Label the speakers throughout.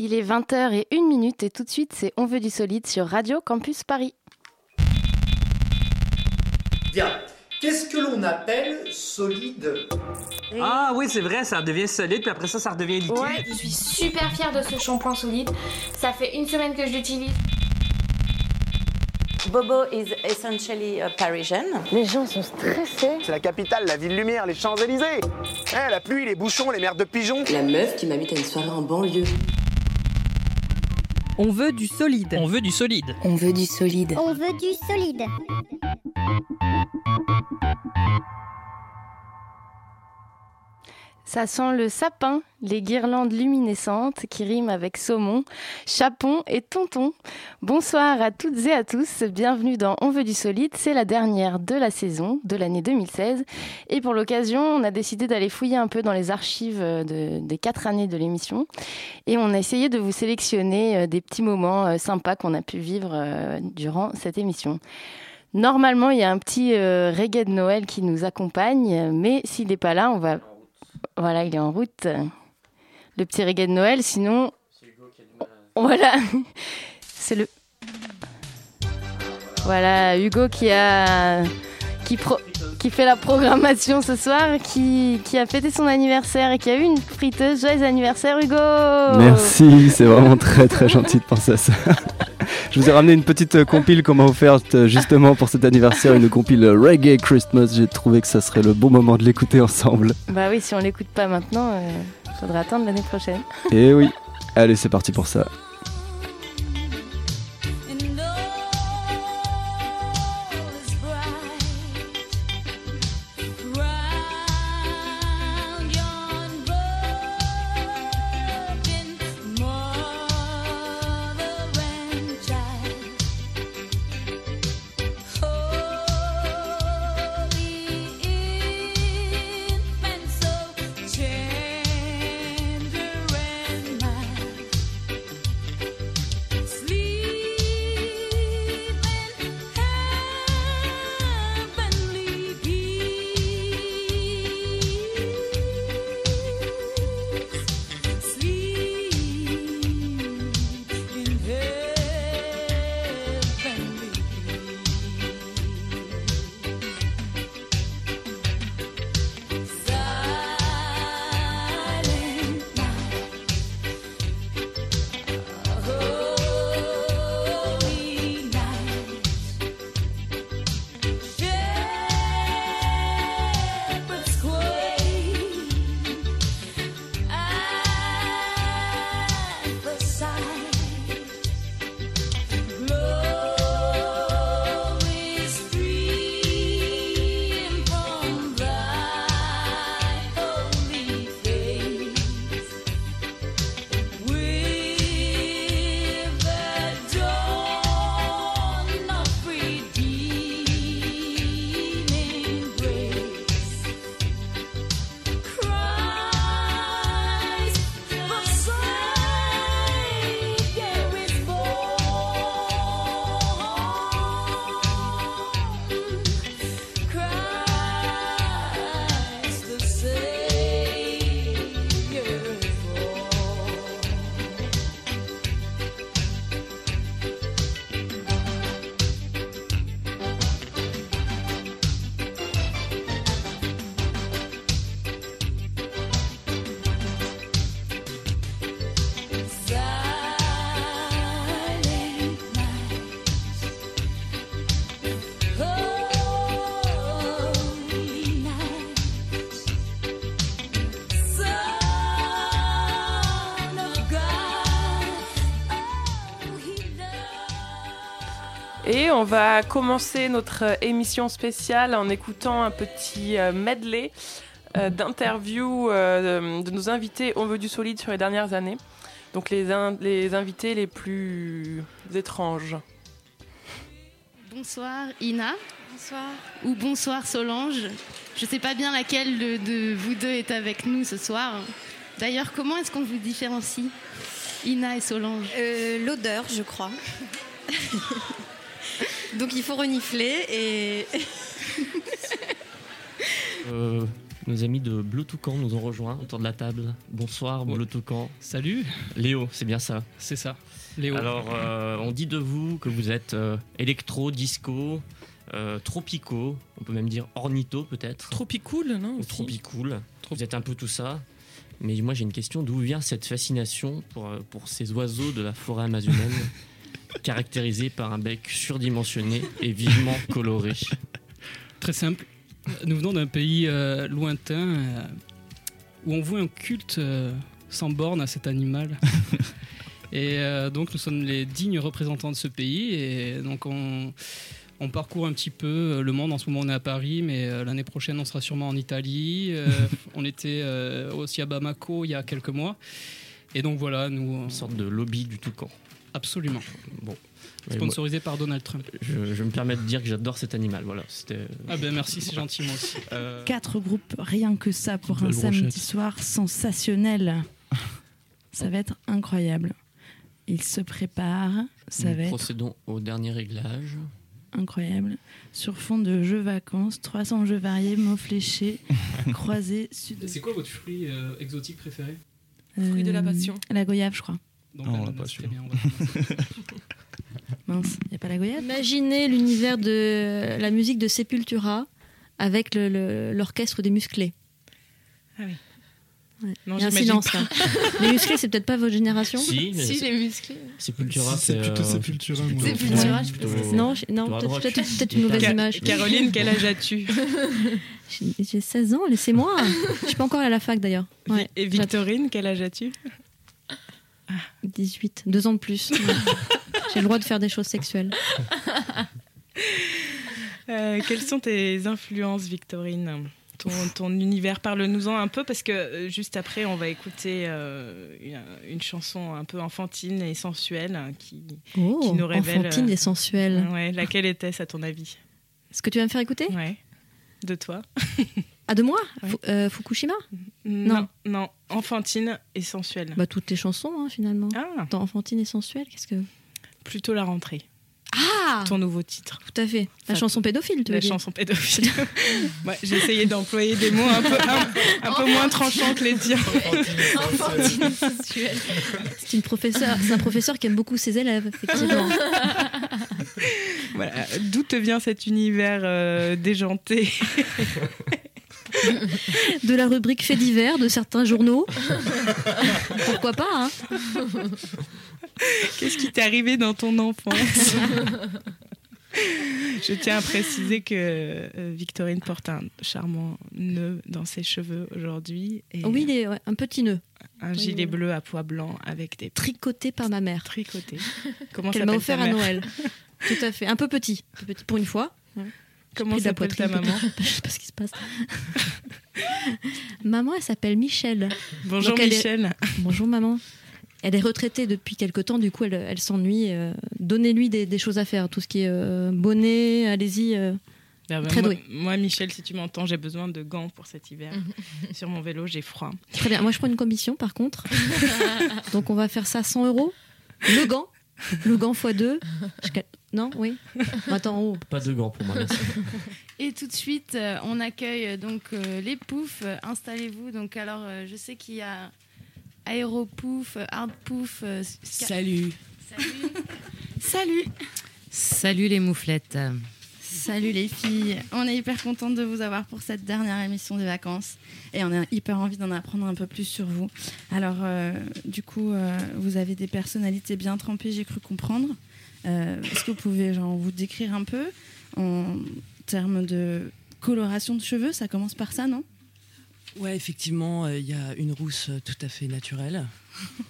Speaker 1: Il est 20h et 1 minute et tout de suite c'est On veut du solide sur Radio Campus Paris.
Speaker 2: Bien. Qu'est-ce que l'on appelle solide
Speaker 3: Ah oui, c'est vrai, ça devient solide, puis après ça, ça redevient liquide.
Speaker 4: Ouais, je suis super fière de ce shampoing solide. Ça fait une semaine que je l'utilise.
Speaker 5: Bobo is essentially a Parisian.
Speaker 6: Les gens sont stressés.
Speaker 7: C'est la capitale, la ville lumière, les Champs-Élysées. Eh, la pluie, les bouchons, les merdes de pigeons.
Speaker 8: La meuf qui m'invite à une soirée en banlieue.
Speaker 9: On veut du solide.
Speaker 10: On veut du solide.
Speaker 11: On veut du solide.
Speaker 12: On veut du solide.
Speaker 1: Ça sent le sapin, les guirlandes luminescentes qui riment avec saumon, chapon et tonton. Bonsoir à toutes et à tous, bienvenue dans On veut du solide, c'est la dernière de la saison de l'année 2016 et pour l'occasion on a décidé d'aller fouiller un peu dans les archives de, des quatre années de l'émission et on a essayé de vous sélectionner euh, des petits moments euh, sympas qu'on a pu vivre euh, durant cette émission. Normalement, il y a un petit reggae de Noël qui nous accompagne, mais s'il n'est pas là, on va voilà, il est en route. Le petit reggae de Noël, sinon. Voilà. C'est le. Voilà, Hugo qui a. Qui, pro... qui fait la programmation ce soir, qui... qui a fêté son anniversaire et qui a eu une friteuse. Joyeux anniversaire, Hugo
Speaker 13: Merci, c'est vraiment très très gentil de penser à ça. Je vous ai ramené une petite compile qu'on m'a offerte justement pour cet anniversaire, une compile Reggae Christmas. J'ai trouvé que ça serait le bon moment de l'écouter ensemble.
Speaker 1: Bah oui, si on l'écoute pas maintenant, il euh, faudra attendre l'année prochaine.
Speaker 13: Et oui, allez, c'est parti pour ça.
Speaker 14: On va commencer notre émission spéciale en écoutant un petit euh, medley euh, d'interviews euh, de nos invités On veut du solide sur les dernières années. Donc les, les invités les plus étranges.
Speaker 15: Bonsoir Ina.
Speaker 16: Bonsoir.
Speaker 15: Ou bonsoir Solange. Je ne sais pas bien laquelle de, de, vous deux est avec nous ce soir. D'ailleurs, comment est-ce qu'on vous différencie, Ina et Solange?
Speaker 16: L'odeur, je crois. Donc il faut renifler et.
Speaker 10: euh,
Speaker 9: nos amis de Bleu Toucan nous ont rejoints autour de la table. Bonsoir Bleu Toucan.
Speaker 10: Salut.
Speaker 9: Léo, c'est bien ça
Speaker 10: C'est ça. Léo.
Speaker 9: Alors, euh, on dit de vous que vous êtes euh, électro, disco, euh, tropico, on peut même dire ornitho peut-être.
Speaker 14: Tropicool, non
Speaker 9: tropicool. Vous êtes un peu tout ça. Mais moi j'ai une question, d'où vient cette fascination pour, pour ces oiseaux de la forêt amazonienne caractérisés par un bec surdimensionné et vivement coloré
Speaker 10: Très simple. Nous venons d'un pays euh, lointain euh, où on voit un culte euh, sans borne à cet animal. et donc nous sommes les dignes représentants de ce pays. Et donc on, on parcourt un petit peu le monde. En ce moment on est à Paris, mais l'année prochaine on sera sûrement en Italie. On était aussi à Bamako il y a quelques mois. Et donc voilà, nous... Une
Speaker 9: sorte de lobby du toucan.
Speaker 10: Absolument.
Speaker 9: Bon.
Speaker 10: Sponsorisé par Donald Trump.
Speaker 9: Je, je me permets de dire que j'adore cet animal. Voilà, c'était.
Speaker 10: Ah ben merci, c'est gentil moi aussi. Euh,
Speaker 11: Quatre groupes, rien que ça pour un samedi
Speaker 9: brochette.
Speaker 11: soir sensationnel. Ça va être incroyable. Ils se préparent, ça
Speaker 9: Nous
Speaker 11: va être
Speaker 9: procédons au dernier réglage.
Speaker 11: incroyable. Sur fond de jeux vacances, 300 jeux variés, mots fléchés, croisés, sud.
Speaker 10: C'est quoi votre fruit euh, exotique préféré?
Speaker 14: Fruit de la passion.
Speaker 11: La goyave, je crois.
Speaker 10: Donc,
Speaker 12: Non,
Speaker 10: l'ananas,
Speaker 12: la
Speaker 10: bien, on va-
Speaker 11: Mince, il n'y a pas la goyave
Speaker 17: Imaginez l'univers de la musique de Sepultura avec le- le- l'orchestre des musclés.
Speaker 14: Ah oui.
Speaker 17: Ouais.
Speaker 14: Non,
Speaker 17: Il y a un silence
Speaker 14: pas.
Speaker 17: là. les musclés, c'est peut-être pas votre génération
Speaker 9: Si,
Speaker 14: Si, les musclés.
Speaker 9: Sepultura,
Speaker 12: Si, c'est plutôt
Speaker 9: euh,
Speaker 12: Sepultura, moi.
Speaker 14: Sepultura, je
Speaker 9: plutôt-.
Speaker 17: Non, je- non peut-être peut-être- peut-être une mauvaise
Speaker 14: Ca-
Speaker 17: image.
Speaker 14: Caroline, quel âge as-tu
Speaker 17: J'ai j'ai 16 ans, laissez-moi. Je suis pas encore à la fac d'ailleurs. Ouais.
Speaker 14: Et Victorine, quel âge as-tu
Speaker 17: 18, deux ans de plus. J'ai le droit de faire des choses sexuelles.
Speaker 14: Euh, Quelles sont tes influences, Victorine? Ton, ton univers, parle-nous-en un peu parce que euh, juste après, on va écouter euh, une, une chanson un peu enfantine et sensuelle hein, qui,
Speaker 17: Oh,
Speaker 14: qui nous révèle.
Speaker 17: enfantine et sensuelle.
Speaker 14: Ouais, laquelle était-ce à ton avis?
Speaker 17: Ce que tu vas me faire écouter?
Speaker 14: Ouais. De toi
Speaker 17: Ah, de moi Fu- euh, Fukushima
Speaker 14: Non, non, enfantine et sensuelle.
Speaker 17: Bah, toutes les chansons, hein, finalement.
Speaker 14: Ah.
Speaker 17: Enfantine et sensuelle, qu'est-ce que.
Speaker 14: Plutôt la rentrée.
Speaker 17: Ah
Speaker 14: Ton nouveau titre.
Speaker 17: Tout à fait. La chanson pédophile, tu
Speaker 14: La
Speaker 17: veux dire
Speaker 14: chanson pédophile. ouais, J'ai essayé d'employer des mots un peu, un, un peu moins tranchants que les tiens.
Speaker 17: Enfantine sensuelle. C'est une professeure, c'est un professeur qui aime beaucoup ses élèves, effectivement.
Speaker 14: Voilà. D'où te vient cet univers euh, déjanté?
Speaker 17: De la rubrique fait divers de certains journaux. Pourquoi pas, hein
Speaker 14: Qu'est-ce qui t'est arrivé dans ton enfance? Je tiens à préciser que euh, Victorine porte un charmant nœud dans ses cheveux aujourd'hui.
Speaker 17: Oui, il est, ouais, un petit nœud.
Speaker 14: Un
Speaker 17: Oui,
Speaker 14: gilet
Speaker 17: oui.
Speaker 14: bleu à pois blanc avec des
Speaker 17: Tricoté par ma mère.
Speaker 14: tricotés. Comment
Speaker 17: Qu'elle m'a offert à Noël. Tout à fait. Un peu petit. Un peu petit pour une fois.
Speaker 14: Comment s'appelle
Speaker 17: la
Speaker 14: ta maman
Speaker 17: Je sais pas ce qui se passe. maman, elle s'appelle Michel.
Speaker 14: Bonjour
Speaker 17: Donc, elle est-
Speaker 14: Michel.
Speaker 17: Bonjour maman. Elle est retraitée depuis quelque temps, du coup elle, elle s'ennuie. euh, Donnez-lui des, des choses à faire, tout ce qui est euh, bonnet, allez-y. euh,
Speaker 14: Ah bah,
Speaker 17: très
Speaker 14: moi,
Speaker 17: douée.
Speaker 14: moi, Michel, si tu m'entends, j'ai besoin de gants pour cet hiver. Sur mon vélo, j'ai froid.
Speaker 17: Très bien. Moi je prends une commission par contre. Donc on va faire ça 100 euros. Le gant. Le gant x 2. Non, oui. Attends, oh.
Speaker 9: Pas de gants pour moi, merci.
Speaker 1: Et tout de suite, euh, on accueille euh, donc euh, les poufs. Installez-vous. Donc alors, euh, je sais qu'il y a Aéropouf, Hardpouf. euh,
Speaker 18: Salut.
Speaker 1: Salut. Salut.
Speaker 18: Salut les mouflettes.
Speaker 1: Salut les filles. On est hyper contente de vous avoir pour cette dernière émission des vacances et on a hyper envie d'en apprendre un peu plus sur vous. Alors, euh, du coup, euh, vous avez des personnalités bien trempées, j'ai cru comprendre. Euh, Est-ce que vous pouvez genre, vous décrire un peu en termes de coloration de cheveux Ça commence par ça, non?
Speaker 18: Ouais, effectivement, euh, il y a une rousse euh, tout à fait naturelle.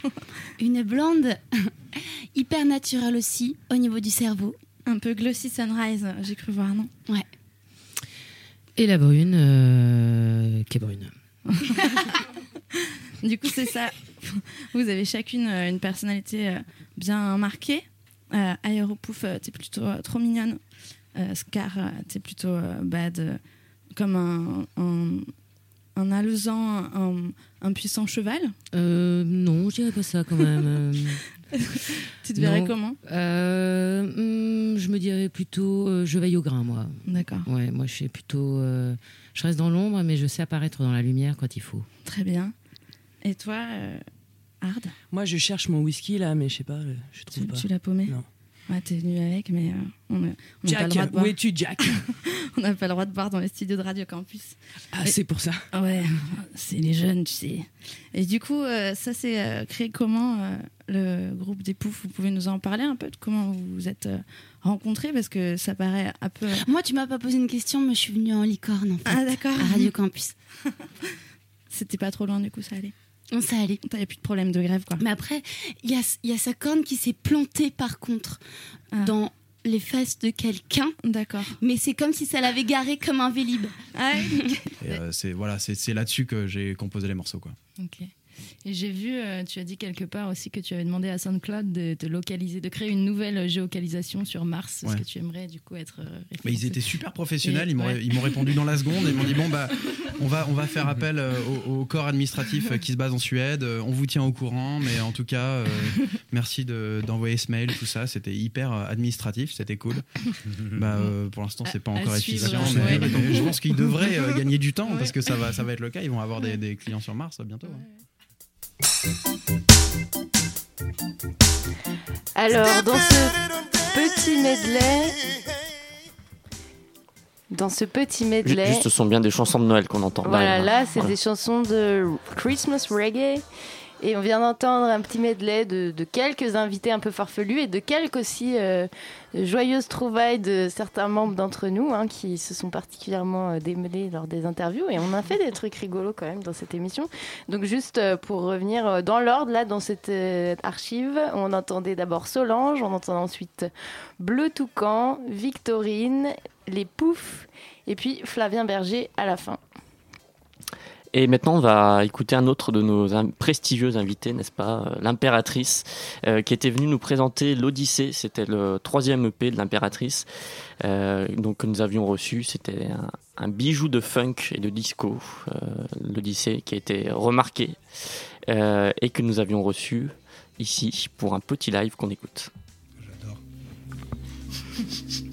Speaker 19: Une blonde hyper naturelle aussi au niveau du cerveau.
Speaker 1: Un peu glossy sunrise, j'ai cru voir, non?
Speaker 19: Ouais.
Speaker 18: Et la brune, euh, qui est brune.
Speaker 1: Du coup, c'est ça. Vous avez chacune une personnalité bien marquée. Euh, Aéropouf, euh, t'es plutôt euh, trop mignonne. Euh, Scar, t'es plutôt bad, comme un, un,
Speaker 11: un alezan, un, un puissant cheval
Speaker 18: non, je dirais pas ça quand même.
Speaker 11: Tu te verrais
Speaker 18: Non.
Speaker 11: comment?
Speaker 18: Euh, hmm, Je me dirais plutôt, euh, je veille au grain, moi.
Speaker 11: D'accord.
Speaker 18: Ouais, moi je suis plutôt, euh, je reste dans l'ombre, mais je sais apparaître dans la lumière quand il faut.
Speaker 11: Très bien. Et toi, Hard
Speaker 12: Moi, je cherche mon whisky là, mais je sais pas, euh, je trouve
Speaker 11: Tu,
Speaker 12: pas.
Speaker 11: tu l'as paumé
Speaker 12: Non.
Speaker 11: Ouais, t'es venu avec, mais euh, on n'a pas
Speaker 12: Jack,
Speaker 11: le droit de boire.
Speaker 12: où es-tu, Jack
Speaker 11: On n'a pas le droit de boire dans les studios de Radio Campus.
Speaker 12: Ah, c'est pour ça.
Speaker 11: Ouais, c'est les jeunes, tu sais. Et du coup, euh, ça s'est euh, créé comment euh, le groupe des Poufs? Vous pouvez nous en parler un peu de comment vous vous êtes euh, rencontrés? Parce que ça paraît un peu.
Speaker 19: Moi, tu m'as pas posé une question, mais je suis venue en licorne, en fait.
Speaker 11: Ah, d'accord.
Speaker 19: À Radio Campus.
Speaker 11: C'était pas trop loin, du coup, ça allait.
Speaker 19: On s'est allé.
Speaker 11: T'avais plus de problème de grève, quoi.
Speaker 19: Mais après, il y a, il y a sa corne qui s'est plantée, par contre, dans les fesses de quelqu'un.
Speaker 11: D'accord.
Speaker 19: Mais c'est comme si ça l'avait garé comme un vélib.
Speaker 20: Et, euh, c'est voilà, c'est c'est là-dessus que j'ai composé les morceaux quoi.
Speaker 21: Ok. Et j'ai vu, euh, tu as dit quelque part aussi que tu avais demandé à SoundCloud de, de localiser, de créer une nouvelle géocalisation sur Mars,
Speaker 20: Ouais.
Speaker 21: que tu aimerais du coup être. euh,
Speaker 20: Mais ils étaient super professionnels,
Speaker 21: Et-
Speaker 20: ils m'ont
Speaker 21: ouais.
Speaker 20: ils m'ont répondu dans la seconde et ils m'ont dit bon bah on va on va faire appel euh, au, au corps administratif euh, qui se base en Suède, on vous tient au courant, mais en tout cas euh, merci de- d'envoyer ce mail tout ça, c'était hyper administratif, c'était cool. bah euh, pour l'instant c'est pas encore efficient,
Speaker 21: ouais.
Speaker 20: mais, mais je pense qu'ils devraient euh, gagner du temps parce que ça va ça va être le cas, ils vont avoir des, des clients sur Mars bientôt. hein.
Speaker 1: Alors, dans ce petit medley. Dans ce petit medley.
Speaker 9: Juste, ce sont bien des chansons de Noël qu'on entend.
Speaker 1: Voilà, là, c'est des chansons de Christmas reggae. Et on vient d'entendre un petit medley de, quelques invités un peu farfelus et de quelques aussi euh, joyeuses trouvailles de certains membres d'entre nous hein, qui se sont particulièrement euh, démêlés lors des interviews. Et on a fait des trucs rigolos quand même dans cette émission. Donc, juste euh, pour revenir dans l'ordre, là, dans cette archive, on entendait d'abord Solange, on entendait ensuite Bleu Toucan, Victorine, Les Poufs et puis Flavien Berger à la fin.
Speaker 9: Et maintenant, on va écouter un autre de nos prestigieux invités, n'est-ce pas euh, L'impératrice, euh, qui était venue nous présenter l'Odyssée. C'était le troisième EP de l'impératrice, euh, donc que nous avions reçu. C'était un, un bijou de funk et de disco, euh, l'Odyssée, qui a été remarqué et que nous avions reçu ici pour un petit live qu'on écoute.
Speaker 19: Je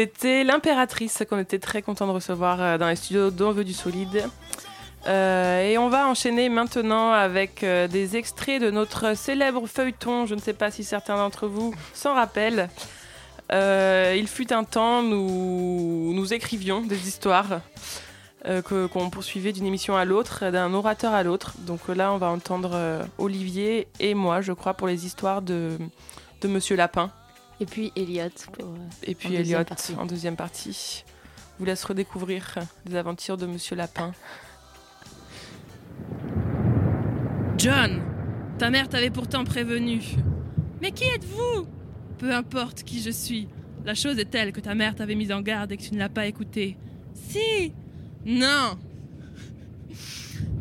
Speaker 14: C'était l'impératrice qu'on était très content de recevoir euh, dans les studios d'On du solide. Euh, et on va enchaîner maintenant avec euh, des extraits de notre célèbre feuilleton. Je ne sais pas si certains d'entre vous s'en rappellent. Il fut un temps, nous, écrivions des histoires qu'on poursuivait d'une émission à l'autre, d'un orateur à l'autre. Donc là, on va entendre Olivier et moi, je crois, pour les histoires de, de Monsieur Lapin.
Speaker 1: Et puis Elliot. pour, euh,
Speaker 14: Et puis
Speaker 1: en deuxième
Speaker 14: Elliot
Speaker 1: partie.
Speaker 14: en deuxième partie. Je vous laisse redécouvrir les aventures de Monsieur Lapin.
Speaker 22: John, ta mère t'avait pourtant prévenu. Mais qui êtes-vous? Peu importe qui je suis, la chose est telle que ta mère t'avait mise en garde et que tu ne l'as pas écoutée. Si Non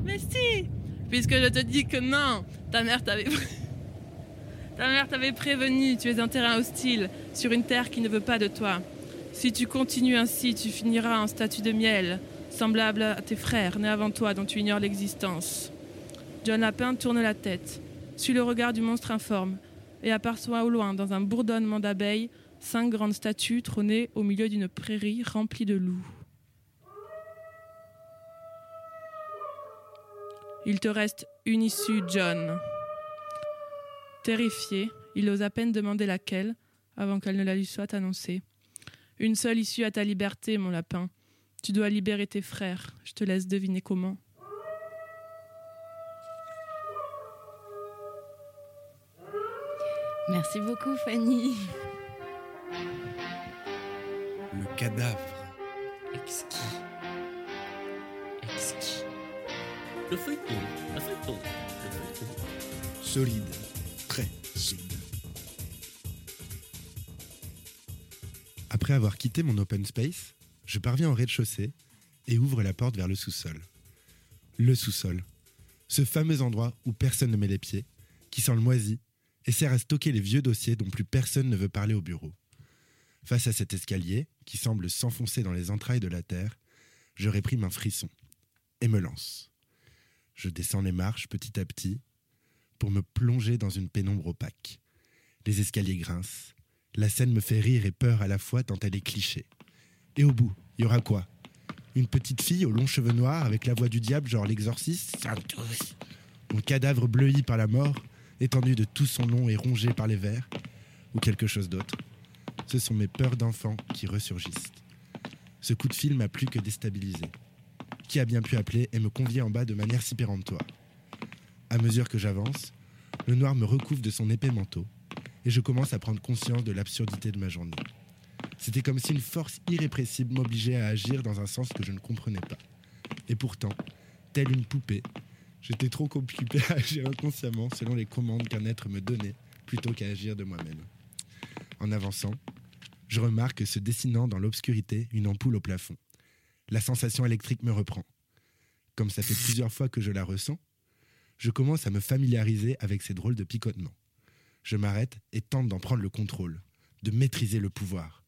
Speaker 22: Mais si Puisque je te dis que non, ta mère t'avait... ta mère t'avait prévenu, tu es un terrain hostile, sur une terre qui ne veut pas de toi. Si tu continues ainsi, tu finiras en statue de miel, semblable à tes frères nés avant toi dont tu ignores l'existence. John Lapin tourne la tête, suit le regard du monstre informe, et aperçoit au loin, dans un bourdonnement d'abeilles, cinq grandes statues trônées au milieu d'une prairie remplie de loups. Il te reste une issue, John. Terrifié, il ose à peine demander laquelle, avant qu'elle ne la lui soit annoncée. Une seule issue à ta liberté, mon lapin. Tu dois libérer tes frères. Je te laisse deviner comment.
Speaker 21: Merci beaucoup, Fanny.
Speaker 23: Le cadavre.
Speaker 9: Exquis. Exquis. Le feuilleton. Le feuilleton. Le feuilleton.
Speaker 23: Solide. Après avoir quitté mon open space, je parviens au rez-de-chaussée et ouvre la porte vers le sous-sol. Le sous-sol. Ce fameux endroit où personne ne met les pieds, qui sent le moisi et sert à stocker les vieux dossiers dont plus personne ne veut parler au bureau. Face à cet escalier, qui semble s'enfoncer dans les entrailles de la terre, je réprime un frisson et me lance. Je descends les marches petit à petit pour me plonger dans une pénombre opaque. Les escaliers grincent, La scène me fait rire et peur à la fois tant elle est cliché. Et au bout, il y aura quoi? Une petite fille aux longs cheveux noirs avec la voix du diable, genre l'exorciste? Sanctus. Mon cadavre bleui par la mort, étendu de tout son long et rongé par les vers Ou quelque chose d'autre Ce sont mes peurs d'enfant qui ressurgissent. Ce coup de fil m'a plus que déstabilisé. Qui a bien pu appeler et me convier en bas de manière si péremptoire? À mesure que j'avance, le noir me recouvre de son épais manteau et je commence à prendre conscience de l'absurdité de ma journée. C'était comme si une force irrépressible m'obligeait à agir dans un sens que je ne comprenais pas. Et pourtant, telle une poupée, j'étais trop occupé à agir inconsciemment selon les commandes qu'un être me donnait plutôt qu'à agir de moi-même. En avançant, je remarque se dessinant dans l'obscurité une ampoule au plafond. La sensation électrique me reprend. Comme ça fait plusieurs fois que je la ressens, je commence à me familiariser avec ces drôles de picotements. Je m'arrête et tente d'en prendre le contrôle, de maîtriser le pouvoir.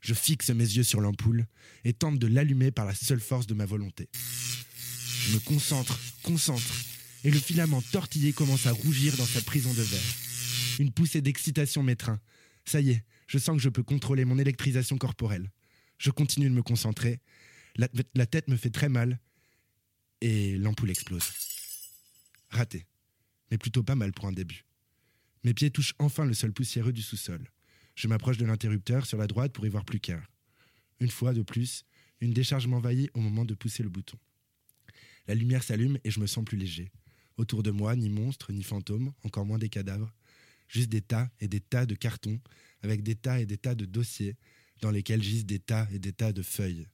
Speaker 23: Je fixe mes yeux sur l'ampoule et tente de l'allumer par la seule force de ma volonté. Je me concentre, concentre, et le filament tortillé commence à rougir dans sa prison de verre. Une poussée d'excitation m'étreint. Ça y est, je sens que je peux contrôler mon électrisation corporelle. Je continue de me concentrer. La, la tête me fait très mal et l'ampoule explose. Raté, mais plutôt pas mal pour un début. Mes pieds touchent enfin le sol poussiéreux du sous-sol. Je m'approche de l'interrupteur sur la droite pour y voir plus clair. Une fois de plus, une décharge m'envahit au moment de pousser le bouton. La lumière s'allume et je me sens plus léger. Autour de moi, ni monstres, ni fantômes, encore moins des cadavres. Juste des tas et des tas de cartons, avec des tas et des tas de dossiers, dans lesquels gisent des tas et des tas de feuilles.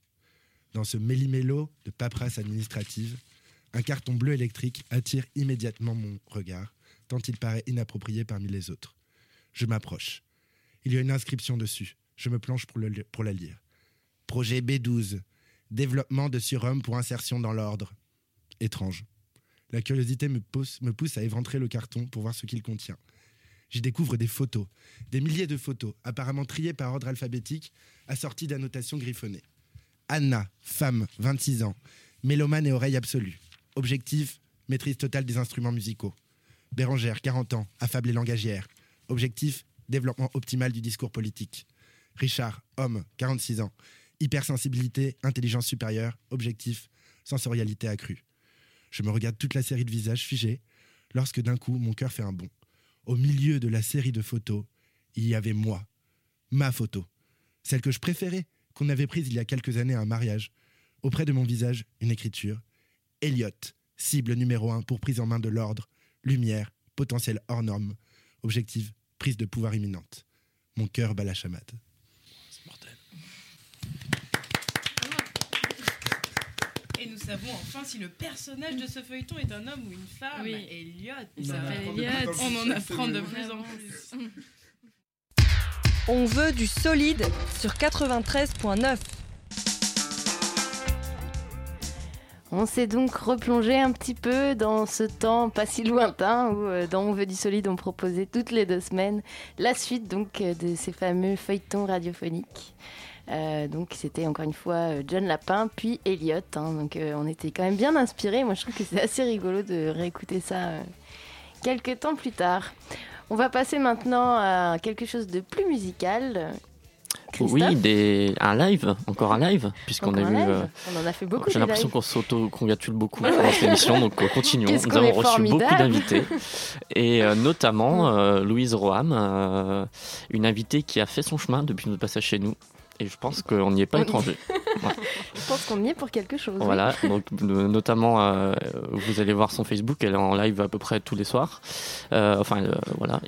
Speaker 23: Dans ce méli-mélo de paperasse administrative, un carton bleu électrique attire immédiatement mon regard, tant il paraît inapproprié parmi les autres. Je m'approche. Il y a une inscription dessus. Je me planche pour, la lire. Projet B12. Développement de surhomme pour insertion dans l'ordre. Étrange. La curiosité me pousse, me pousse à éventrer le carton pour voir ce qu'il contient. J'y découvre des photos, des milliers de photos, apparemment triées par ordre alphabétique, assorties d'annotations griffonnées. Anna, femme, 26 ans, mélomane et oreille absolue. Objectif, maîtrise totale des instruments musicaux. Bérangère, 40 ans, affable et langagière. Objectif, développement optimal du discours politique. Richard, homme, 46 ans, hypersensibilité, intelligence supérieure. Objectif, sensorialité accrue. Je me regarde toute la série de visages figés, lorsque d'un coup, mon cœur fait un bond. Au milieu de la série de photos, il y avait moi, ma photo, celle que je préférais, qu'on avait prise il y a quelques années à un mariage. Auprès de mon visage, une écriture. Elliot, cible numéro un pour prise en main de l'ordre, lumière, potentiel hors norme, objectif, prise de pouvoir imminente. Mon cœur bat la chamade.
Speaker 22: C'est mortel. Et nous savons enfin si le personnage de ce feuilleton est un homme ou une femme.
Speaker 21: Oui.
Speaker 22: Elliot.
Speaker 21: Il
Speaker 22: Ça
Speaker 21: s'appelle. Elliot.
Speaker 22: On en apprend de plus en plus.
Speaker 24: On veut du solide sur 93.9.
Speaker 1: On s'est donc replongé un petit peu dans ce temps pas si lointain où euh, dans On veut du solide on proposait toutes les deux semaines la suite donc euh, de ces fameux feuilletons radiophoniques. Euh, donc c'était encore une fois John Lapin puis Elliot. hein. donc on était quand même bien inspirés. Moi je trouve que c'est assez rigolo de réécouter ça quelques temps plus tard. On va passer maintenant à quelque chose de plus musical. Christophe
Speaker 9: Oui, des... un live, encore un live, puisqu'on a vu. euh,
Speaker 1: On en a fait beaucoup.
Speaker 9: J'ai l'impression qu'on s'auto-congratule beaucoup pendant cette émission, donc euh, continuons. Nous avons reçu beaucoup d'invités, et euh, notamment euh, Louise Roham, une invitée qui a fait son chemin depuis notre passage chez nous, et je pense qu'on n'y est pas étranger. Ouais.
Speaker 1: Je pense qu'on y est pour quelque chose. oui.
Speaker 9: Voilà, donc notamment, euh, vous allez voir son Facebook, elle est en live à peu près tous les soirs. Euh, enfin, elle, voilà,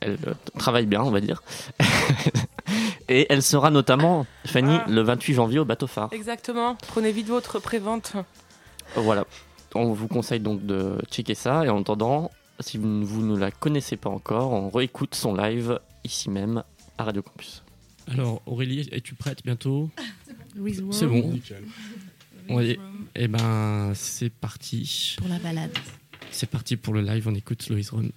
Speaker 9: elle travaille bien, on va dire. Et elle sera notamment, Fanny,
Speaker 14: Ah.
Speaker 9: le 28 janvier au Bateau Phare.
Speaker 14: Exactement. Prenez vite votre prévente.
Speaker 9: Voilà, on vous conseille donc de checker ça. Et en attendant, si vous, ne la connaissez pas encore, on réécoute son live ici même à Radio Campus.
Speaker 10: Alors, Aurélie, es-tu prête bientôt
Speaker 21: Louise.
Speaker 10: C'est bon.
Speaker 21: Nickel.
Speaker 10: Oui. Et ben, c'est parti.
Speaker 21: Pour la balade.
Speaker 10: C'est parti pour le live. On écoute Loïs Ron.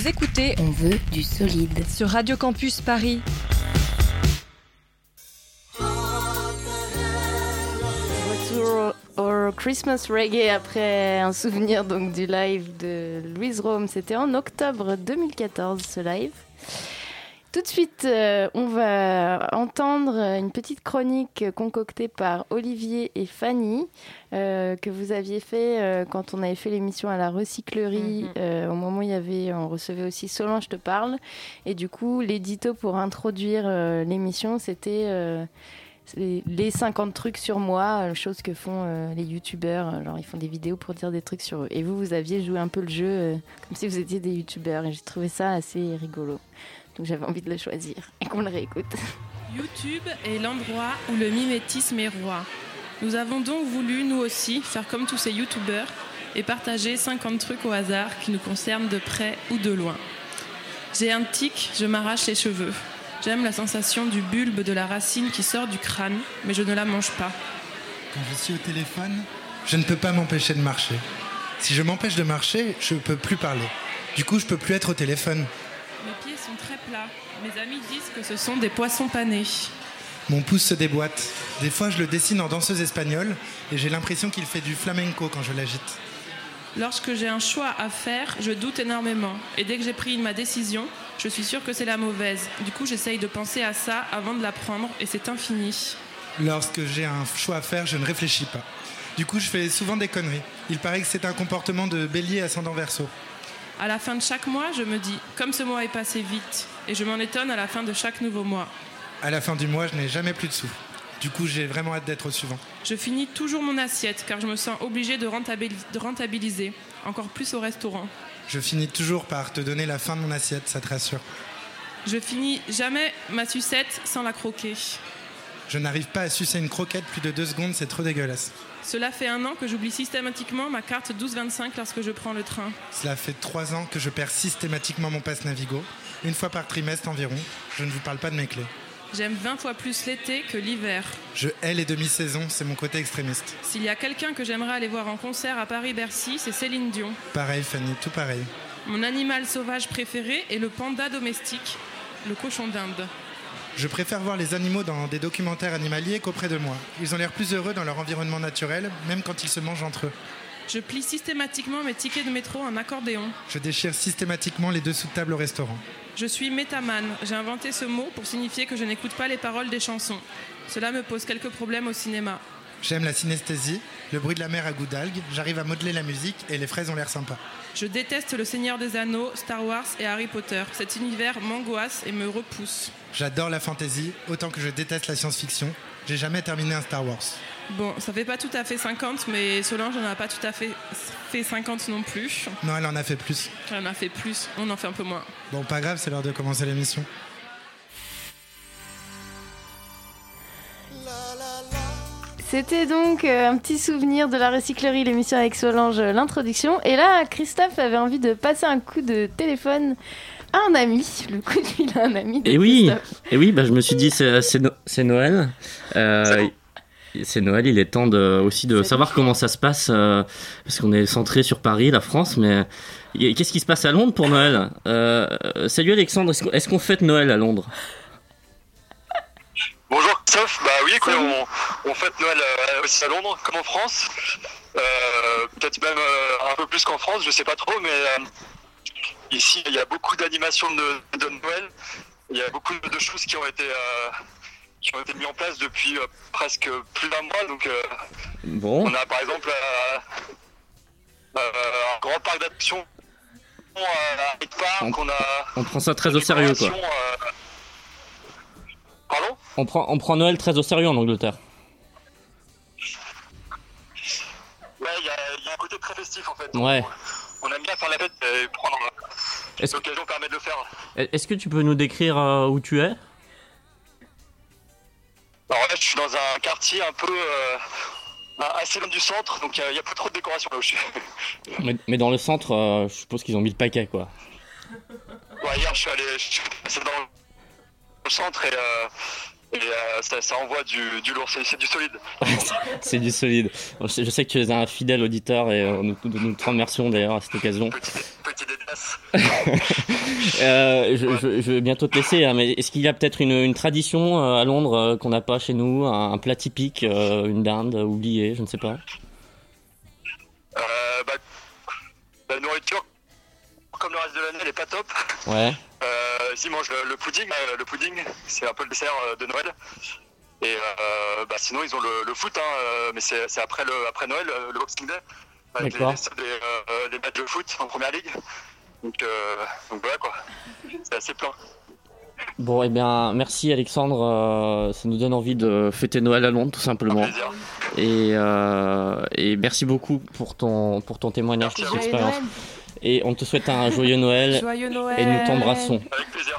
Speaker 24: Vous écoutez
Speaker 1: On veut du solide.
Speaker 24: sur Radio Campus Paris.
Speaker 1: Retour au Christmas Reggae après un souvenir donc du live de Louise Rome. C'était en octobre 2014 ce live. Tout de suite, euh, on va entendre une petite chronique concoctée par Olivier et Fanny euh, que vous aviez fait euh, quand on avait fait l'émission à la recyclerie. euh, au moment où il y avait, on recevait aussi Solange te parle. Et du coup, l'édito pour introduire l'émission, c'était les, les 50 trucs sur moi, chose que font euh, les youtubeurs. Alors, ils font des vidéos pour dire des trucs sur eux. Et vous, vous aviez joué un peu le jeu euh, comme si vous étiez des youtubeurs. Et j'ai trouvé ça assez rigolo. Donc, j'avais envie de le choisir et qu'on le réécoute.
Speaker 22: YouTube est l'endroit où le mimétisme est roi. Nous avons donc voulu, nous aussi, faire comme tous ces youtubeurs et partager 50 trucs au hasard qui nous concernent de près ou de loin. J'ai un tic, je m'arrache les cheveux. J'aime la sensation du bulbe de la racine qui sort du crâne, mais je ne la mange pas.
Speaker 23: Quand je suis au téléphone, je ne peux pas m'empêcher de marcher. Si je m'empêche de marcher, je ne peux plus parler. Du coup, je peux plus être au téléphone.
Speaker 22: Sont très plats. Mes amis disent que ce sont des poissons panés.
Speaker 23: Mon pouce se déboîte. Des fois, je le dessine en danseuse espagnole et j'ai l'impression qu'il fait du flamenco quand je l'agite.
Speaker 22: Lorsque j'ai un choix à faire, je doute énormément. Et dès que j'ai pris ma décision, je suis sûre que c'est la mauvaise. Du coup, j'essaye de penser à ça avant de la prendre et c'est infini.
Speaker 23: Lorsque j'ai un choix à faire, je ne réfléchis pas. Du coup, je fais souvent des conneries. Il paraît que c'est un comportement de bélier ascendant verso.
Speaker 22: À la fin de chaque mois, je me dis, comme ce mois est passé vite, et je m'en étonne à la fin de chaque nouveau mois.
Speaker 23: À la fin du mois, je n'ai jamais plus de sous. Du coup, j'ai vraiment hâte d'être au suivant.
Speaker 22: Je finis toujours mon assiette car je me sens obligée de, rentabili- de rentabiliser, encore plus au restaurant.
Speaker 23: Je finis toujours par te donner la fin de mon assiette, ça te rassure.
Speaker 22: Je finis jamais ma sucette sans la croquer.
Speaker 23: Je n'arrive pas à sucer une croquette plus de deux secondes, c'est trop dégueulasse.
Speaker 22: Cela fait un an que j'oublie systématiquement ma carte 1225 lorsque je prends le train.
Speaker 23: Cela fait trois ans que je perds systématiquement mon passe Navigo, une fois par trimestre environ. Je ne vous parle pas de mes clés.
Speaker 22: J'aime 20 fois plus l'été que l'hiver.
Speaker 23: Je hais les demi-saisons, c'est mon côté extrémiste.
Speaker 22: S'il y a quelqu'un que j'aimerais aller voir en concert à Paris-Bercy, c'est Céline Dion.
Speaker 23: Pareil, Fanny, tout pareil.
Speaker 22: Mon animal sauvage préféré est le panda domestique, le cochon d'Inde.
Speaker 23: Je préfère voir les animaux dans des documentaires animaliers qu'auprès de moi. Ils ont l'air plus heureux dans leur environnement naturel, même quand ils se mangent entre eux.
Speaker 22: Je plie systématiquement mes tickets de métro en accordéon.
Speaker 23: Je déchire systématiquement les dessous de table au restaurant.
Speaker 22: Je suis métamane. J'ai inventé ce mot pour signifier que je n'écoute pas les paroles des chansons. Cela me pose quelques problèmes au cinéma.
Speaker 23: J'aime la synesthésie, le bruit de la mer à goût d'algues, j'arrive à modeler la musique et les fraises ont l'air sympas.
Speaker 22: Je déteste le Seigneur des Anneaux, Star Wars et Harry Potter. Cet univers m'angoisse et me repousse.
Speaker 23: J'adore la fantasy, autant que je déteste la science-fiction. J'ai jamais terminé un Star Wars.
Speaker 22: Bon, ça fait pas tout à fait 50, mais Solange n'en a pas tout à fait fait 50 non plus.
Speaker 23: Non, elle en a fait plus.
Speaker 22: Elle en a fait plus, on en fait un peu moins.
Speaker 23: Bon, pas grave, c'est l'heure de commencer l'émission.
Speaker 1: C'était donc euh, un petit souvenir de la recyclerie, l'émission avec Solange, euh, l'introduction. Et là, Christophe avait envie de passer un coup de téléphone à un ami. Le coup de fil à un ami. de
Speaker 9: Et oui,
Speaker 1: Christophe.
Speaker 9: et oui bah, je me suis dit, c'est No- c'est Noël. Euh, c'est Noël, il est temps de, aussi de savoir comment ça se passe, euh, parce qu'on est centré sur Paris, la France, mais qu'est-ce qui se passe à Londres pour Noël? Euh, Salut Alexandre, est-ce qu'on fête Noël à Londres?
Speaker 25: Bonjour Christophe, bah oui, quoi, on, on fête Noël euh, aussi à Londres, comme en France. Euh, Peut-être même euh, un peu plus qu'en France, je sais pas trop, mais ici il y a beaucoup d'animations de, de Noël. Il y a beaucoup de choses qui ont été, qui ont été mises en place depuis presque plus d'un mois. Donc
Speaker 9: Bon.
Speaker 25: on a par exemple un grand parc d'attraction à Hyde Park, on, a
Speaker 9: On prend ça très au sérieux, quoi.
Speaker 25: Euh, Pardon
Speaker 9: On prend, on prend Noël très au sérieux en Angleterre.
Speaker 25: Ouais, il y, a- il y a un côté très festif en fait.
Speaker 9: Ouais.
Speaker 25: On aime bien faire la fête et prendre
Speaker 9: Est-ce-
Speaker 25: l'occasion permet de le faire.
Speaker 9: Est-ce que tu peux nous décrire euh, où tu es?
Speaker 25: Alors là, je suis dans un quartier un peu euh, assez loin du centre, donc il n'y a, plus trop de décoration là où je suis.
Speaker 9: mais, mais dans le centre, euh, je suppose qu'ils ont mis le paquet, quoi.
Speaker 25: Ouais, hier, je suis allé je suis passé dans le centre et, euh, et euh, ça, ça envoie du, du lourd, c'est du solide.
Speaker 9: C'est du solide. Je sais, que tu es un fidèle auditeur et euh, nous, nous, te remercions d'ailleurs à cette occasion.
Speaker 25: Petit.
Speaker 9: Euh, je, je- je vais bientôt te laisser, hein, mais est-ce qu'il y a peut-être une, une tradition euh, à Londres euh, qu'on n'a pas chez nous, un, un plat typique, une dinde oubliée, je ne sais pas.
Speaker 25: Bah, la nourriture, comme le reste de l'année, elle est pas top.
Speaker 9: Ouais.
Speaker 25: Euh, ils mangent le, le pudding. euh, le pudding, c'est un peu le dessert euh, de Noël. Et euh, bah, sinon, ils ont le, le foot, hein, mais c'est après, le, après Noël, le Boxing Day, avec les,
Speaker 9: D'accord.
Speaker 25: les, euh, les matchs de foot en première ligue. Donc, euh, donc voilà quoi, c'est assez plein.
Speaker 9: Bon, eh bien, merci Alexandre. euh, ça nous donne envie de fêter Noël à Londres, tout simplement. Et, euh, et merci beaucoup pour ton, pour ton témoignage, pour ton
Speaker 14: Joyeux
Speaker 9: expérience. Et on te souhaite un joyeux Noël.
Speaker 14: Joyeux Noël.
Speaker 9: Et nous t'embrassons.
Speaker 25: Avec plaisir.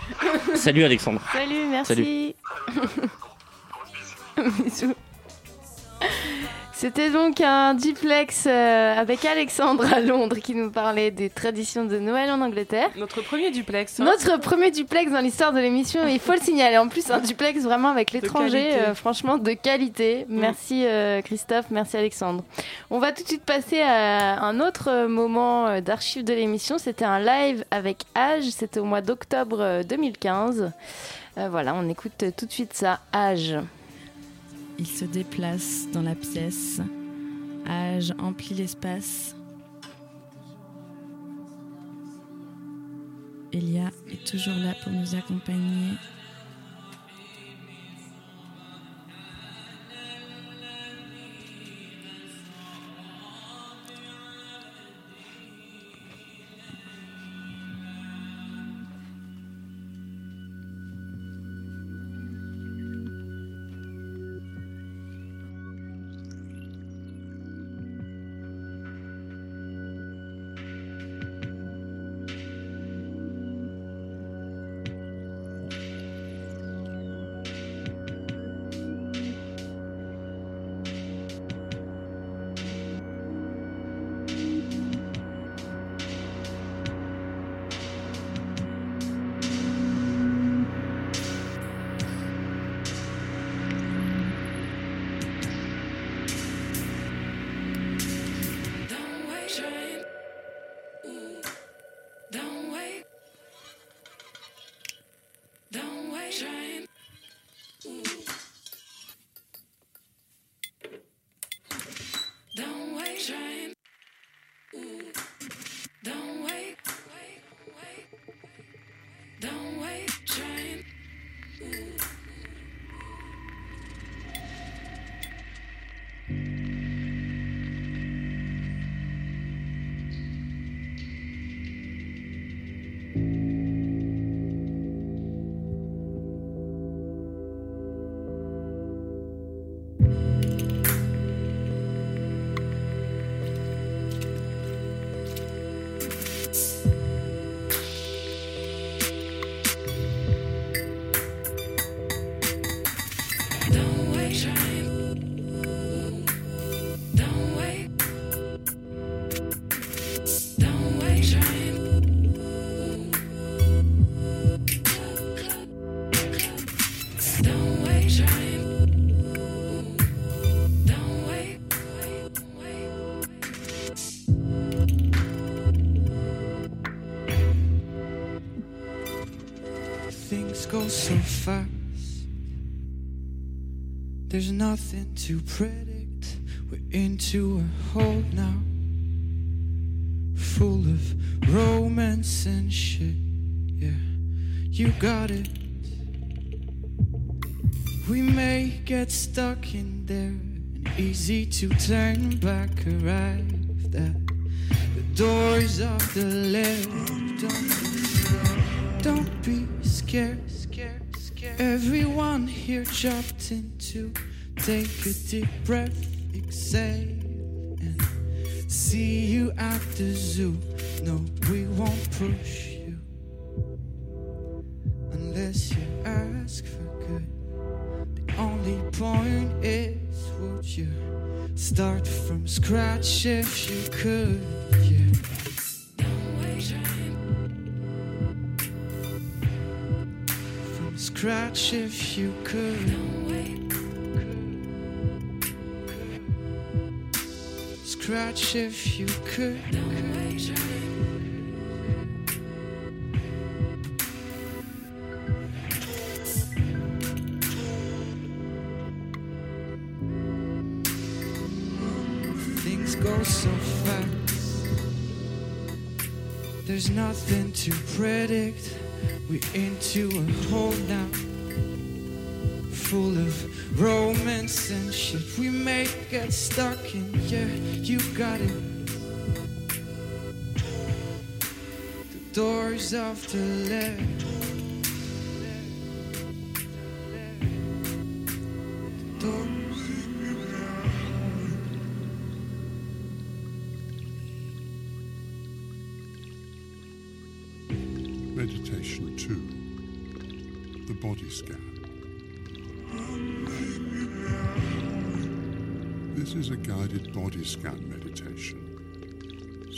Speaker 9: Salut Alexandre.
Speaker 1: Salut, merci. Bisous. C'était donc un duplex euh, avec Alexandre à Londres qui nous parlait des traditions de Noël en Angleterre.
Speaker 14: Notre premier duplex. hein.
Speaker 1: Notre premier duplex dans l'histoire de l'émission, il faut le signaler. En plus, un duplex vraiment avec l'étranger, euh, franchement de qualité. Merci euh, Christophe, merci Alexandre. On va tout de suite passer à un autre moment d'archives de l'émission. C'était un live avec Age, c'était au mois d'octobre euh, 2015. Euh, voilà, on écoute tout de suite ça, Age.
Speaker 21: Il se déplace dans la pièce. Âge emplit l'espace. Elia est toujours là pour nous accompagner.
Speaker 26: There's nothing to predict. We're into a hole now. Full of romance and shit. Yeah, you got it. We may get stuck in there. And easy to turn back, arrived at the doors of the left. Don't, don't be scared. Everyone here jumped in to take a deep breath, exhale, and see you at the zoo. No, we won't push you unless you ask for good. The only point is, would you start from scratch if you could? Yeah. From scratch if you could. scratch if you could. Things go so fast. There's nothing to predict. We're into a hole now full of romance and shit. We may get stuck in, yeah, you got it. The doors of the left.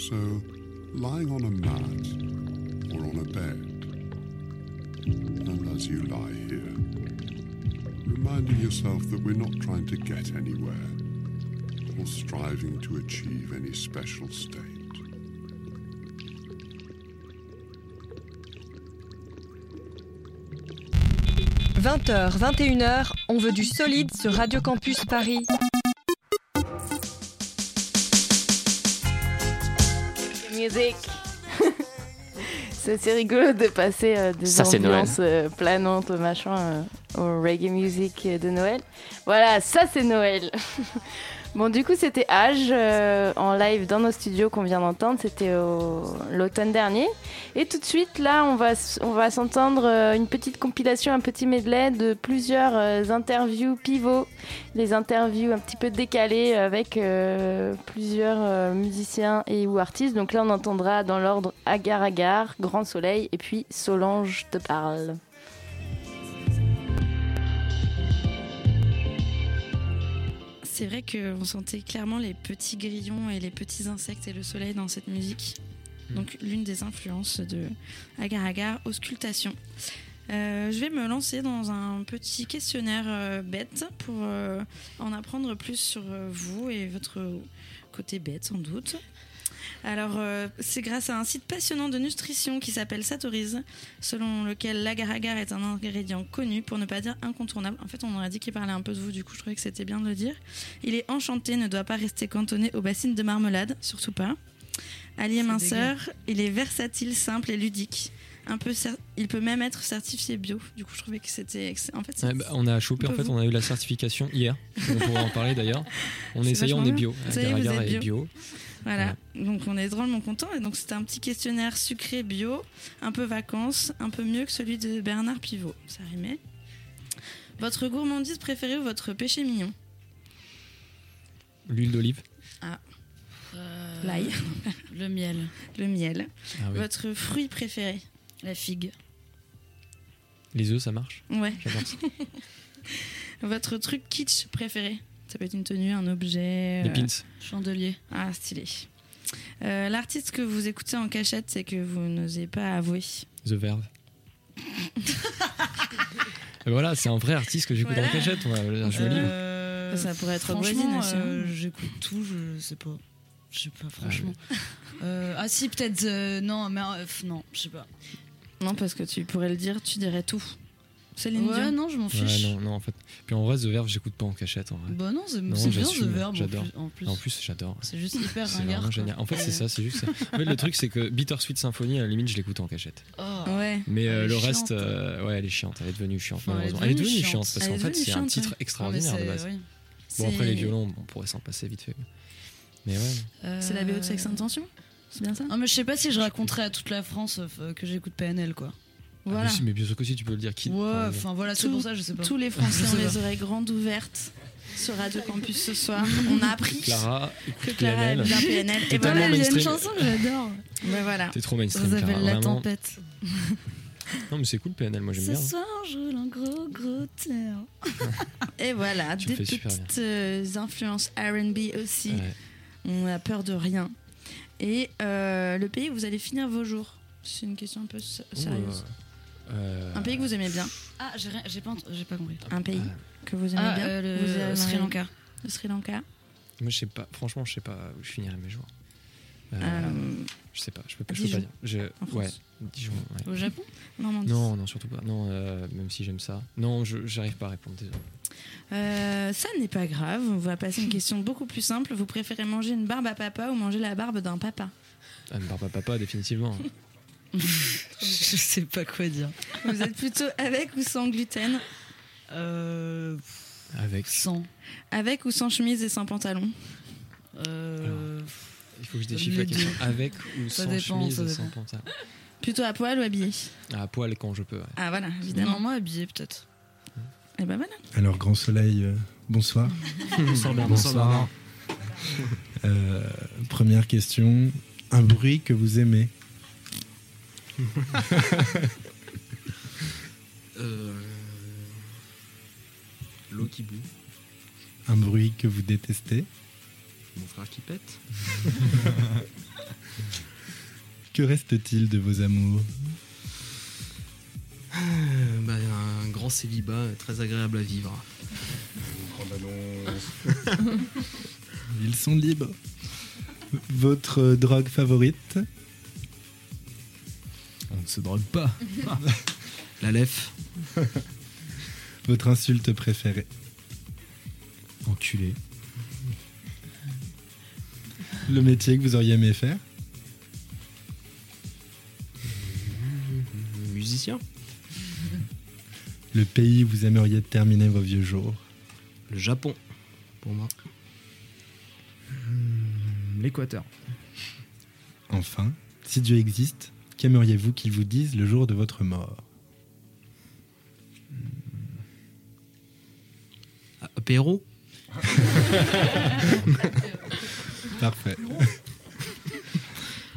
Speaker 27: So, lying on a mat or on a bed, and as you lie here, reminding yourself that we're not trying to get anywhere or striving to achieve any special state.
Speaker 24: 20h, 21h, on veut du solide sur Radio Campus Paris.
Speaker 1: C'est rigolo de passer euh, des
Speaker 9: Ça, c'est
Speaker 1: ambiances euh, planantes, machin, euh, au reggae music de Noël. Voilà, ça c'est Noël. bon, du coup, c'était Age euh, en live dans nos studios qu'on vient d'entendre. C'était au- l'automne dernier. Et tout de suite, là, on va, on va s'entendre euh, une petite compilation, un petit medley de plusieurs euh, interviews pivots. Des interviews un petit peu décalées avec euh, plusieurs musiciens et ou artistes. Donc là, on entendra dans l'ordre Agar Agar, Grand Soleil et puis Solange te parle.
Speaker 11: C'est vrai qu'on sentait clairement les petits grillons et les petits insectes et le soleil dans cette musique. Donc l'une des influences de Agar Agar, auscultation. Euh, je vais me lancer dans un petit questionnaire euh, bête pour euh, en apprendre plus sur vous et votre côté bête sans doute. Alors, euh, c'est grâce à un site passionnant de nutrition qui s'appelle Satorise, selon lequel l'agar-agar est un ingrédient connu, pour ne pas dire incontournable. En fait, on aurait dit qu'il parlait un peu de vous, du coup, je trouvais que c'était bien de le dire. Il est enchanté, ne doit pas rester cantonné aux bassines de marmelade, surtout pas. Allié minceur, il est versatile, simple et ludique. Un peu cer- il peut même être certifié bio. Du coup, je trouvais que c'était. ex- En fait,
Speaker 28: Ouais, bah, on a chopé, en fait,
Speaker 11: vous.
Speaker 28: on a eu la certification hier. On pourrait en parler d'ailleurs. On essaye, on est bio.
Speaker 11: Est, êtes
Speaker 28: est bio.
Speaker 11: Voilà, donc on est drôlement content. Et donc c'était un petit questionnaire sucré bio, un peu vacances, un peu mieux que celui de Bernard Pivot. Ça rimait. Votre gourmandise préférée ou votre péché mignon?
Speaker 28: L'huile d'olive.
Speaker 11: Ah. L'ail.
Speaker 21: Le miel.
Speaker 11: Le miel.
Speaker 28: Ah oui.
Speaker 11: Votre fruit préféré?
Speaker 21: La figue.
Speaker 28: Les œufs, ça marche?
Speaker 11: Ouais.
Speaker 28: Ça.
Speaker 11: Votre truc kitsch préféré? Ça peut être une tenue, un objet.
Speaker 28: Les
Speaker 11: euh,
Speaker 28: pins.
Speaker 21: Chandelier.
Speaker 11: Ah, stylé. Euh, L'artiste que vous écoutez en cachette, c'est que vous n'osez pas avouer.
Speaker 28: The Verve. Voilà, c'est un vrai artiste que j'écoute
Speaker 11: Voilà.
Speaker 28: en cachette. moi. Je me livre.
Speaker 21: Euh,
Speaker 11: Ça pourrait être
Speaker 21: franchement,
Speaker 11: hein.
Speaker 21: euh, J'écoute tout, je sais pas. Je sais pas, franchement. Euh, ah si, peut-être. euh, non, mais euh, non, je sais pas.
Speaker 11: Non, parce que tu pourrais le dire, tu dirais tout. Céline
Speaker 21: Ouais,
Speaker 11: Dion.
Speaker 21: non, je m'en
Speaker 28: Ouais,
Speaker 11: fiche.
Speaker 28: non, non, en fait. Puis en vrai, The Verve, j'écoute pas en cachette. En vrai.
Speaker 21: Bah non, c'est bien The Verve,
Speaker 28: J'adore.
Speaker 21: en plus.
Speaker 28: En plus, j'adore.
Speaker 21: C'est juste hyper
Speaker 28: C'est
Speaker 21: ringard,
Speaker 28: génial. En fait, c'est ça, c'est juste ça. En fait, le truc, c'est que Bittersweet Symphony, à la limite, je l'écoute en cachette.
Speaker 21: Oh.
Speaker 11: Ouais.
Speaker 28: Mais euh, le reste, euh, ouais, elle est chiante. Elle est devenue chiante.
Speaker 21: Enfin, elle est
Speaker 28: malheureusement. elle est
Speaker 21: devenue chiante.
Speaker 28: chiante parce qu'en fait, c'est un titre extraordinaire de base. Bon, après, les violons, on pourrait s'en passer vite fait. Mais ouais.
Speaker 11: C'est la BO de Sex Intention? C'est bien ça?
Speaker 21: Non, mais je sais pas si je raconterais à toute la France euh, que j'écoute PNL, quoi.
Speaker 11: Voilà.
Speaker 28: Ah, mais, si, mais bien sûr que si, tu peux le dire. Qui,
Speaker 21: Ouais, enfin voilà, c'est
Speaker 11: Tout-
Speaker 21: pour ça, je sais pas.
Speaker 11: Tous les Français ont les oreilles grandes ouvertes sur Radio Campus ce soir. On a appris
Speaker 28: Clara,
Speaker 11: que Clara
Speaker 28: PNL.
Speaker 11: aime bien PNL. Et voilà, j'ai une chanson que j'adore. Ben voilà.
Speaker 28: T'es trop mainstream,
Speaker 11: Ça s'appelle La
Speaker 28: vraiment.
Speaker 11: Tempête.
Speaker 28: Non, mais c'est cool PNL, moi j'aime
Speaker 11: Ce
Speaker 28: bien. hein.
Speaker 11: soir, je roule un gros, gros terre. Et voilà,
Speaker 28: Tu
Speaker 11: des petites euh, influences RB aussi.
Speaker 28: Ouais.
Speaker 11: On a peur de rien. Et euh, le pays où vous allez finir vos jours C'est une question un peu sérieuse.
Speaker 28: Euh,
Speaker 11: Un pays que vous aimez bien
Speaker 21: Ah, j'ai rien- j'ai pas, ent- j'ai pas compris.
Speaker 11: Un pays que vous aimez
Speaker 21: Ah,
Speaker 11: bien
Speaker 21: euh, le
Speaker 11: Vous aimeriez-
Speaker 21: Sri Lanka.
Speaker 11: Le Sri Lanka
Speaker 28: Moi, je sais pas, franchement, je sais pas où je finirai mes jours.
Speaker 29: Euh,
Speaker 28: je sais pas, je peux pas, je peux
Speaker 29: Dijon.
Speaker 28: pas dire. Je,
Speaker 29: En France.
Speaker 28: ouais, Dijon. ouais.
Speaker 29: Au Japon? Normandie.
Speaker 28: Non, non, surtout pas. Non, euh, même si j'aime ça. Non, je j'arrive pas à répondre. désolé.
Speaker 29: Euh, ça n'est pas grave. On va passer à une question beaucoup plus simple. Vous préférez manger une barbe à papa ou manger la barbe d'un papa?
Speaker 28: Ah, me parle pas papa, définitivement.
Speaker 29: Je sais pas quoi dire. Vous êtes plutôt avec ou sans gluten
Speaker 21: Euh,
Speaker 28: Avec.
Speaker 21: Sans.
Speaker 29: Avec ou sans chemise et sans pantalon
Speaker 21: Euh,
Speaker 28: Il faut que je déchiffre la question. Avec ou
Speaker 29: Ça
Speaker 28: sans
Speaker 29: dépend,
Speaker 28: chemise et sans
Speaker 29: dépend.
Speaker 28: pantalon.
Speaker 29: Plutôt à poil ou habillé
Speaker 28: À poil quand je peux. ouais.
Speaker 29: Ah voilà, évidemment.
Speaker 21: Moi habillé peut-être.
Speaker 29: Et ben voilà.
Speaker 23: Alors, Grand Soleil, euh, bonsoir.
Speaker 12: Bonsoir. Bonsoir, Bernard.
Speaker 23: Euh, première question. Un bruit que vous aimez
Speaker 12: Euh, L'eau qui bout.
Speaker 23: Un bruit que vous détestez
Speaker 12: Mon frère qui pète.
Speaker 23: Que reste-t-il de vos amours?
Speaker 12: Euh, bah, un grand célibat très agréable à vivre.
Speaker 23: Ils sont libres. Votre drogue favorite?
Speaker 20: On ne se drogue pas.
Speaker 12: La lef.
Speaker 23: Votre insulte préférée
Speaker 20: Enculé.
Speaker 23: Le métier que vous auriez aimé faire
Speaker 12: Musicien.
Speaker 23: Le pays où vous aimeriez terminer vos vieux jours
Speaker 12: Le Japon, pour moi.
Speaker 20: L'Équateur.
Speaker 23: Enfin, si Dieu existe, qu'aimeriez-vous qu'il vous dise le jour de votre mort
Speaker 12: Ah, Apéro
Speaker 23: Parfait.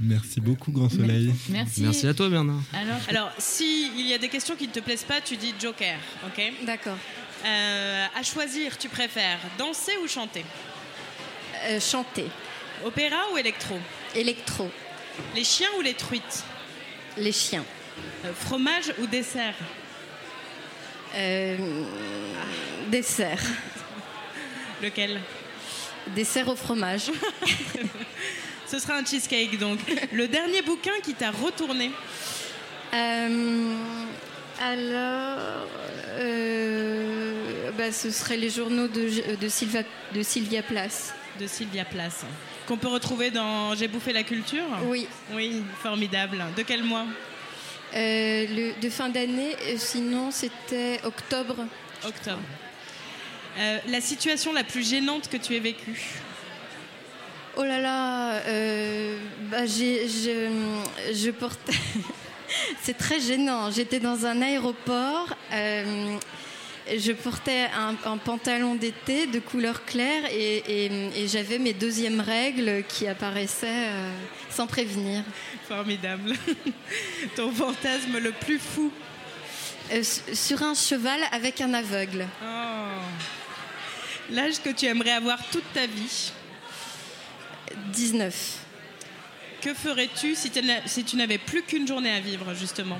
Speaker 23: Merci beaucoup, Grand Soleil.
Speaker 21: Merci.
Speaker 12: Merci à toi, Bernard.
Speaker 21: Alors,
Speaker 14: Alors, si il y a des questions qui ne te plaisent pas, tu dis Joker, ok?
Speaker 11: D'accord.
Speaker 14: Euh, À choisir, tu préfères danser ou chanter?
Speaker 11: Euh, chanter.
Speaker 14: Opéra ou électro?
Speaker 11: Électro.
Speaker 14: Les chiens ou les truites?
Speaker 11: Les chiens.
Speaker 14: Euh, Fromage ou dessert
Speaker 11: Euh, dessert.
Speaker 14: Lequel
Speaker 11: Dessert au fromage.
Speaker 14: Ce sera un cheesecake donc. Le dernier bouquin qui t'a retourné
Speaker 11: Euh, alors, bah, ce serait les journaux de, de, Sylva, de Sylvia Place.
Speaker 14: De Sylvia Place. Qu'on peut retrouver dans J'ai bouffé la culture
Speaker 11: Oui.
Speaker 14: Oui, formidable. De quel mois
Speaker 11: Euh, le, de fin d'année, euh, sinon c'était octobre.
Speaker 14: Octobre. Euh, la situation la plus gênante que tu aies vécue
Speaker 11: Oh là là, euh, bah, j'ai, je, je portais. C'est très gênant. J'étais dans un aéroport. Je portais un, un pantalon d'été de couleur claire et, et- et j'avais mes deuxièmes règles qui apparaissaient euh, sans prévenir.
Speaker 14: Formidable. Ton fantasme le plus fou
Speaker 11: Euh, sur un cheval avec un aveugle.
Speaker 14: Oh. L'âge que tu aimerais avoir toute ta vie
Speaker 11: 19.
Speaker 14: Que ferais-tu si si tu n'avais plus qu'une journée à vivre, justement?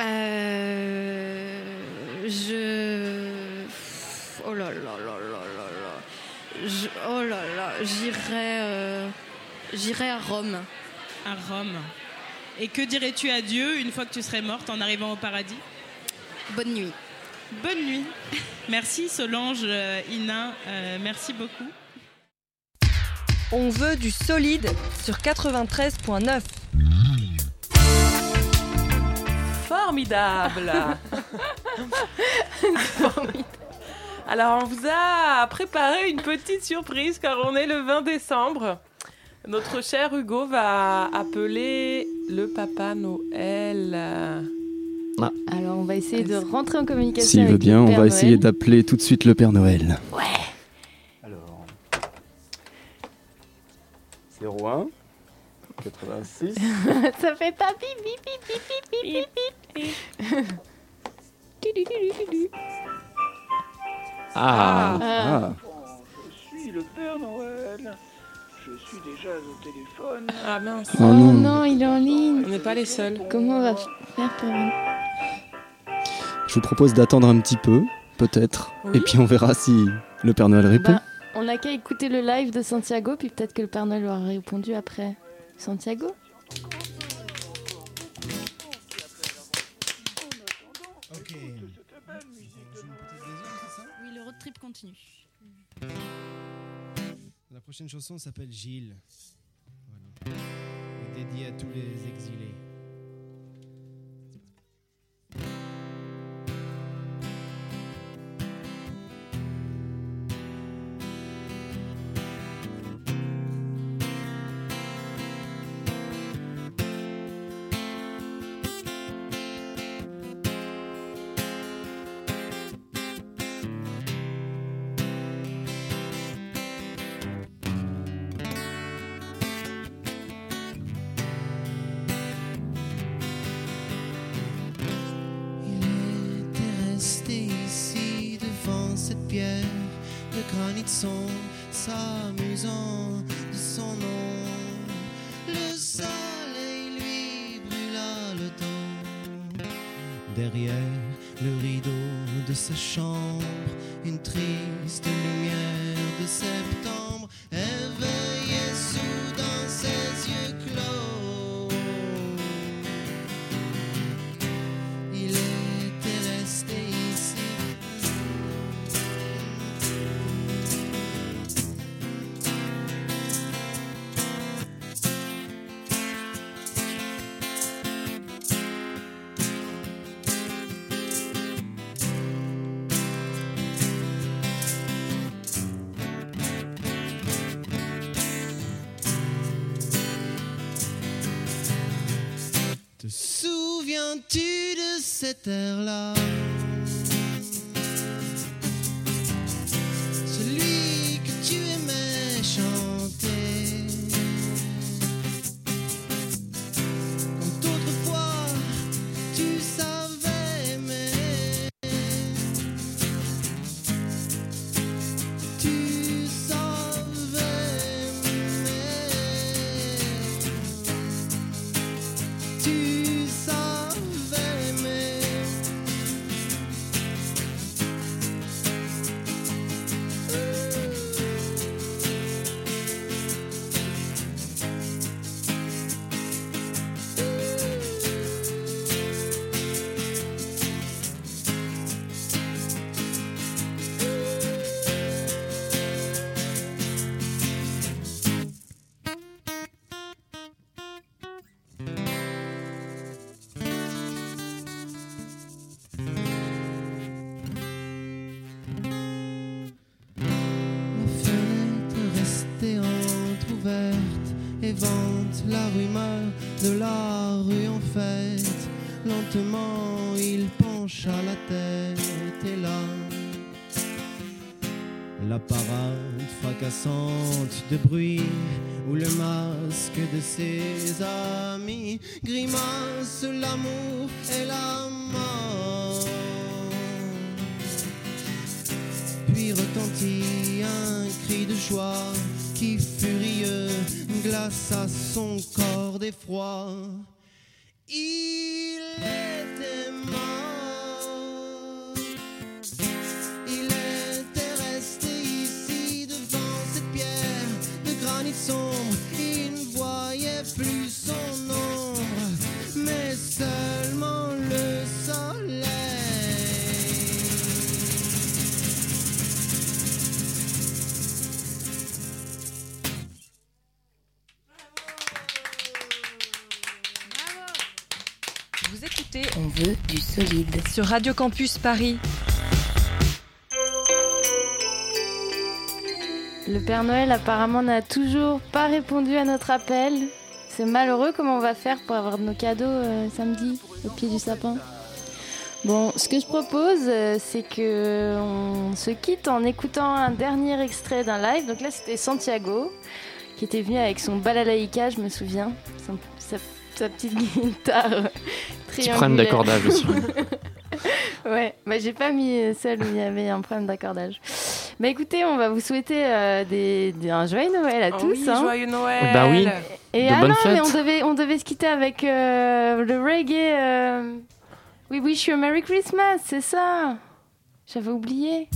Speaker 11: Euh, je. Oh là là là là là là. Je- Oh là là, j'irai. euh, J'irai à Rome.
Speaker 14: À Rome. Et que dirais-tu à Dieu une fois que tu serais morte en arrivant au paradis?
Speaker 11: Bonne nuit.
Speaker 14: Bonne nuit. Merci Solange, euh, Ina, euh, merci beaucoup.
Speaker 24: On veut du solide sur 93.9.
Speaker 22: Formidable Alors, on vous a préparé une petite surprise car on est le 20 décembre. Notre cher Hugo va appeler le Papa Noël. Ah.
Speaker 1: Alors, on va essayer de rentrer en communication.
Speaker 30: S'il veut bien, on va essayer d'appeler tout de suite le Père Noël.
Speaker 1: Ouais.
Speaker 31: Alors. 01 86.
Speaker 1: Ça fait pas bip bip bip bip.
Speaker 31: Ah,
Speaker 1: Ah.
Speaker 31: Je suis le Père Noël. Je suis déjà au téléphone.
Speaker 22: Ah mince.
Speaker 30: Oh non.
Speaker 1: il est en ligne.
Speaker 22: On n'est pas les seuls.
Speaker 1: Comment on va faire pour
Speaker 30: Je vous propose d'attendre un petit peu, peut-être,
Speaker 1: Oui.
Speaker 30: et puis on verra si le Père Noël répond.
Speaker 1: Bah, on n'a qu'à écouter le live de Santiago, puis peut-être que le Père Noël aura répondu après. Santiago?
Speaker 32: La prochaine chanson s'appelle Gilles. Dédiée à tous les exilés. Pierre de granit sombre, s'amusant de son nom. Le soleil lui brûla le dos. Derrière le rideau de sa chambre, une triste lumière de septembre de la rumeur de la rue en fête. Lentement, il pencha la tête et là, la parade fracassante de bruit où le masque de ses amis grimace l'amour
Speaker 24: écoutez
Speaker 19: On veut du solide.
Speaker 24: sur Radio Campus Paris.
Speaker 1: Le Père Noël apparemment n'a toujours pas répondu à notre appel. C'est malheureux comment on va faire pour avoir nos cadeaux euh, samedi au pied du sapin. Bon, ce que je propose, euh, c'est que on se quitte en écoutant un dernier extrait d'un live. Donc là, c'était Santiago qui était venu avec son balalaïka, je me souviens, Son- sa, sa petite guitare
Speaker 9: Petit problème d'accordage aussi.
Speaker 1: ouais, bah j'ai pas mis celle où il y avait un problème d'accordage. Bah écoutez, on va vous souhaiter euh, des, des- un joyeux Noël à
Speaker 14: Oh
Speaker 1: tous.
Speaker 14: oui,
Speaker 1: hein.
Speaker 14: joyeux Noël.
Speaker 9: Bah oui.
Speaker 1: Et
Speaker 9: De
Speaker 1: ah non, mais on devait, on devait se quitter avec euh, le reggae. euh, We wish you a Merry Christmas, c'est ça? J'avais oublié.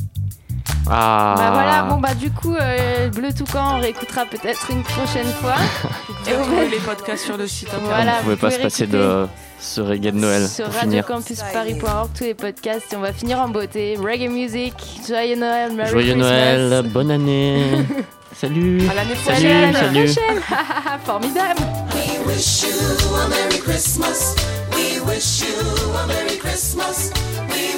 Speaker 9: Ah.
Speaker 1: Bah voilà, bon bah du coup, euh, Bleu Toucan, on réécoutera peut-être une prochaine fois.
Speaker 14: Et vous trouvez les podcasts sur le site.
Speaker 1: Voilà,
Speaker 9: on pouvait
Speaker 1: vous
Speaker 9: pas se passer de ce reggae de Noël.
Speaker 1: Sur
Speaker 9: Radio. Campus
Speaker 1: Paris.org, tous les podcasts et on va finir en beauté. Reggae music, joyeux Noël,
Speaker 9: Joyeux Noël, bonne année. salut.
Speaker 1: À l'année.
Speaker 9: Salut.
Speaker 1: Formidable. We wish
Speaker 9: you
Speaker 1: a Merry Christmas.
Speaker 33: We wish you a Merry Christmas. We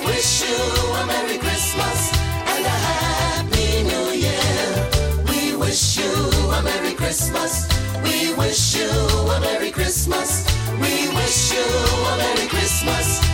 Speaker 33: wish you a Merry Christmas. We wish you a Merry Christmas.